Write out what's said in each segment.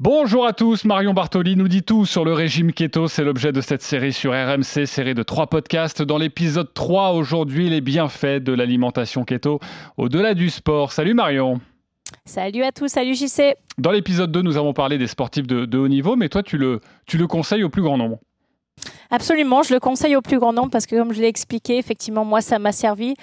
Bonjour à tous, Marion Bartoli nous dit tout sur le régime keto, c'est l'objet de cette série sur RMC, série de trois podcasts. Dans l'épisode 3 aujourd'hui, les bienfaits de l'alimentation keto au-delà du sport. Salut Marion. Salut à tous, salut JC Dans l'épisode 2, nous avons parlé des sportifs de, haut niveau, mais toi tu le, tu le conseilles au plus grand nombre. Absolument, je le conseille au plus grand nombre parce que comme je l'ai expliqué, effectivement, moi ça m'a servi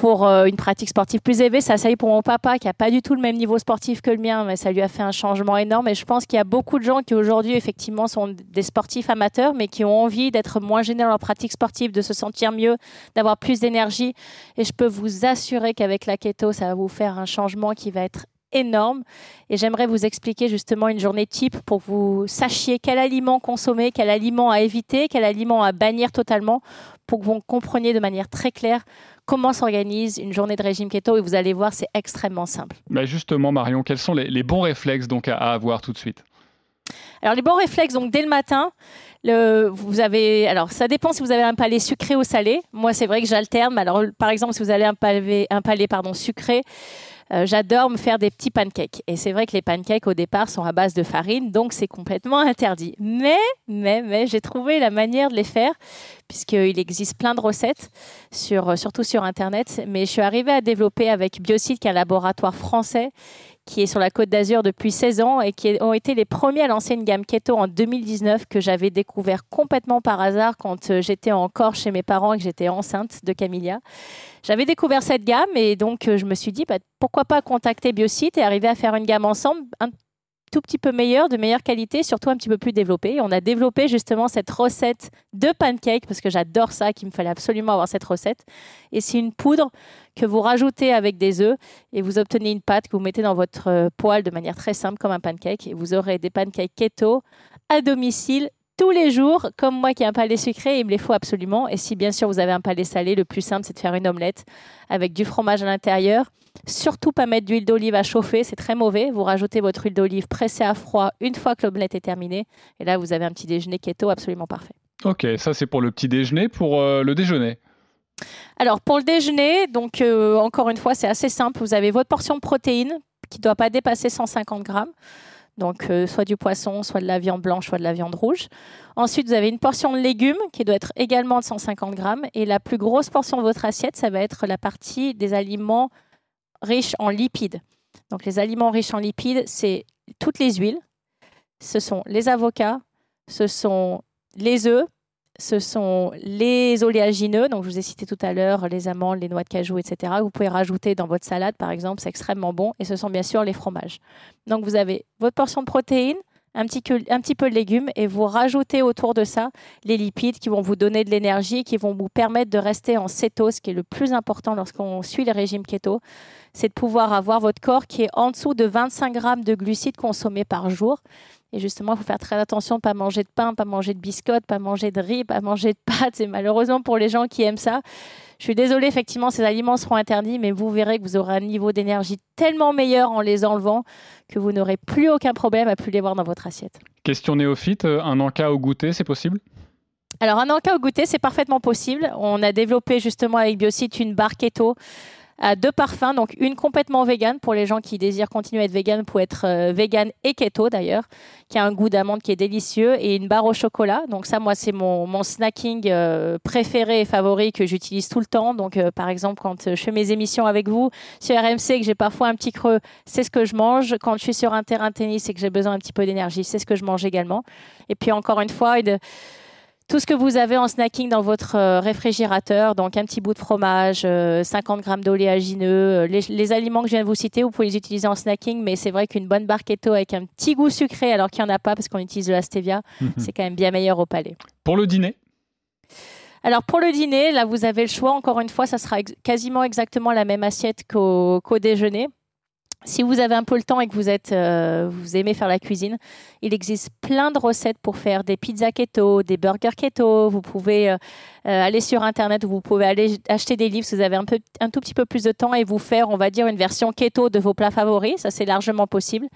pour euh, une pratique sportive plus élevée. Ça, ça y pour mon papa qui n'a pas du tout le même niveau sportif que le mien, mais ça lui a fait un changement énorme. Et je pense qu'il y a beaucoup de gens qui aujourd'hui, effectivement, sont des sportifs amateurs, mais qui ont envie d'être moins gênés dans leur pratique sportive, de se sentir mieux, d'avoir plus d'énergie. Et je peux vous assurer qu'avec la keto, ça va vous faire un changement qui va être énorme. Et j'aimerais vous expliquer justement une journée type pour que vous sachiez quel aliment consommer, quel aliment à éviter, quel aliment à bannir totalement, pour que vous compreniez de manière très claire comment s'organise une journée de régime keto et vous allez voir, c'est extrêmement simple. Mais justement, Marion, quels sont les, bons réflexes donc à, avoir tout de suite? Alors les bons réflexes, donc dès le matin, le, vous avez, alors ça dépend si vous avez un palais sucré ou salé. Moi, c'est vrai que j'alterne. Alors, par exemple, si vous avez un palais, un palais pardon sucré, euh, j'adore me faire des petits pancakes. Et c'est vrai que les pancakes au départ sont à base de farine, donc c'est complètement interdit. Mais, mais, mais, j'ai trouvé la manière de les faire, puisqu'il existe plein de recettes, sur, surtout sur Internet. Mais je suis arrivée à développer avec Biocide, qui est un laboratoire français qui est sur la Côte d'Azur depuis 16 ans et qui ont été les premiers à lancer une gamme keto en 2019 que j'avais découvert complètement par hasard quand euh, j'étais encore chez mes parents et que j'étais enceinte de Camilla. J'avais découvert cette gamme et donc euh, je me suis dit bah, pourquoi pas contacter Biocite et arriver à faire une gamme ensemble tout petit peu meilleur, de meilleure qualité, surtout un petit peu plus développé. on a développé justement cette recette de pancake, parce que j'adore ça, qu'il me fallait absolument avoir cette recette. Et c'est une poudre que vous rajoutez avec des œufs et vous obtenez une pâte que vous mettez dans votre euh, poêle de manière très simple comme un pancake. Et vous aurez des pancakes keto à domicile tous les jours, comme moi qui ai un palais sucré, il me les faut absolument. Et si bien sûr vous avez un palais salé, le plus simple c'est de faire une omelette avec du fromage à l'intérieur. Surtout pas mettre d'huile d'olive à chauffer, c'est très mauvais. Vous rajoutez votre huile d'olive pressée à froid une fois que l'omelette est terminée. Et là, vous avez un petit déjeuner keto absolument parfait. Ok, ça c'est pour le petit déjeuner. Pour euh, le déjeuner Alors pour le déjeuner, donc euh, encore une fois, c'est assez simple. Vous avez votre portion de protéines qui ne doit pas dépasser 150 grammes donc euh, soit du poisson, soit de la viande blanche, soit de la viande rouge. Ensuite, vous avez une portion de légumes qui doit être également de 150 grammes. Et la plus grosse portion de votre assiette, ça va être la partie des aliments riches en lipides. Donc les aliments riches en lipides, c'est toutes les huiles, ce sont les avocats, ce sont les œufs, ce sont les oléagineux, donc je vous ai cité tout à l'heure les amandes, les noix de cajou, etc. Vous pouvez rajouter dans votre salade, par exemple, c'est extrêmement bon. Et ce sont bien sûr les fromages. Donc vous avez votre portion de protéines, un petit, peu de légumes et vous rajoutez autour de ça les lipides qui vont vous donner de l'énergie, qui vont vous permettre de rester en cétose, qui est le plus important lorsqu'on suit le régime keto, c'est de pouvoir avoir votre corps qui est en dessous de 25 grammes de glucides consommés par jour. Et justement, il faut faire très attention, pas manger de pain, pas manger de biscottes, pas manger de riz, pas manger de pâtes. Et malheureusement, pour les gens qui aiment ça, je suis désolée, effectivement, ces aliments seront interdits, mais vous verrez que vous aurez un niveau d'énergie tellement meilleur en les enlevant que vous n'aurez plus aucun problème à plus les voir dans votre assiette. Question néophyte, un encas au goûter, c'est possible? Alors, un encas au goûter, c'est parfaitement possible. On a développé justement avec Biocite une barre keto deux parfums, donc une complètement vegan pour les gens qui désirent continuer à être vegan, pour être euh, vegan et keto d'ailleurs, qui a un goût d'amande qui est délicieux, et une barre au chocolat. Donc ça, moi, c'est mon, mon snacking euh, préféré et favori que j'utilise tout le temps. Donc euh, par exemple, quand je fais mes émissions avec vous sur RMC, que j'ai parfois un petit creux, c'est ce que je mange. Quand je suis sur un terrain de tennis et que j'ai besoin un petit peu d'énergie, c'est ce que je mange également. Et puis encore une fois, tout ce que vous avez en snacking dans votre euh, réfrigérateur, donc un petit bout de fromage, 50 euh, grammes d'oléagineux, euh, les, aliments que je viens de vous citer, vous pouvez les utiliser en snacking, mais c'est vrai qu'une bonne barre keto avec un petit goût sucré, alors qu'il n'y en a pas parce qu'on utilise de la stevia, mhm. c'est quand même bien meilleur au palais. Pour le dîner? Alors pour le dîner, là vous avez le choix. Encore une fois, ça sera quasiment exactement la même assiette qu'au déjeuner. Si vous avez un peu le temps et que euh, vous aimez faire la cuisine, il existe plein de recettes pour faire des pizzas keto, des burgers keto. Vous pouvez euh, euh, aller sur internet ou vous pouvez aller acheter des livres si vous avez un, peu, un tout petit peu plus de temps et vous faire, on va dire, une version keto de vos plats favoris. Ça, c'est largement possible.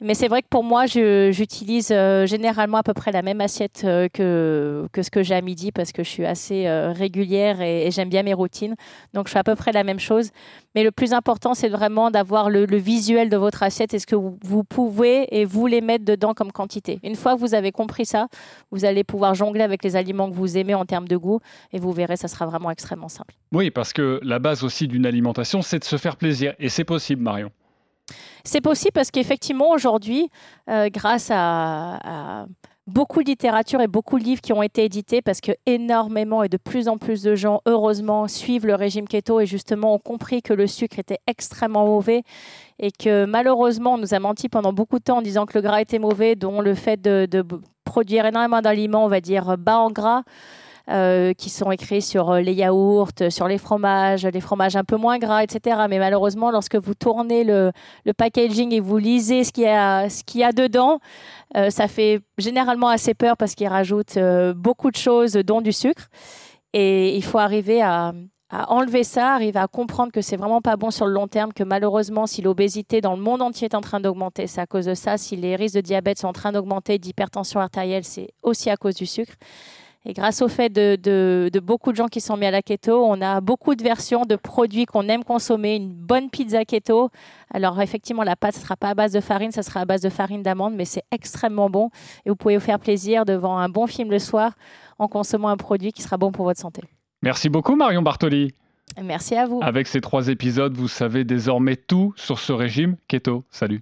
Mais c'est vrai que pour moi, j'utilise euh, généralement à peu près la même assiette euh, que, que ce que j'ai à midi parce que je suis assez euh, régulière et, j'aime bien mes routines. Donc, je fais à peu près la même chose. Mais le plus important, c'est vraiment d'avoir le, visuel de votre assiette et ce que vous, vous, pouvez et vous les mettre dedans comme quantité. Une fois que vous avez compris ça, vous allez pouvoir jongler avec les aliments que vous aimez en termes de goût et vous verrez, ça sera vraiment extrêmement simple. Oui, parce que la base aussi d'une alimentation, c'est de se faire plaisir. Et c'est possible, Marion. C'est possible parce qu'effectivement, aujourd'hui, euh, grâce à, beaucoup de littérature et beaucoup de livres qui ont été édités, parce que énormément et de plus en plus de gens, heureusement, suivent le régime keto et justement ont compris que le sucre était extrêmement mauvais et que malheureusement, on nous a menti pendant beaucoup de temps en disant que le gras était mauvais, dont le fait de, de produire énormément d'aliments, on va dire, bas en gras. Euh, qui sont écrits sur euh, les yaourts, sur les fromages, les fromages un peu moins gras, etc. Mais malheureusement, lorsque vous tournez le, packaging et vous lisez ce qu'il y a, ce qu'il y a dedans, euh, ça fait généralement assez peur parce qu'ils rajoutent beaucoup de choses, dont du sucre. Et il faut arriver à, enlever ça, arriver à comprendre que c'est vraiment pas bon sur le long terme, que malheureusement, si l'obésité dans le monde entier est en train d'augmenter, c'est à cause de ça. Si les risques de diabète sont en train d'augmenter, d'hypertension artérielle, c'est aussi à cause du sucre. Et grâce au fait de, beaucoup de gens qui sont mis à la keto, on a beaucoup de versions de produits qu'on aime consommer. Une bonne pizza keto. Alors effectivement, la pâte ne sera pas à base de farine, ça sera à base de farine d'amande, mais c'est extrêmement bon. Et vous pouvez vous faire plaisir devant un bon film le soir en consommant un produit qui sera bon pour votre santé. Merci beaucoup Marion Bartoli. Merci à vous. Avec ces trois épisodes, vous savez désormais tout sur ce régime keto. Salut.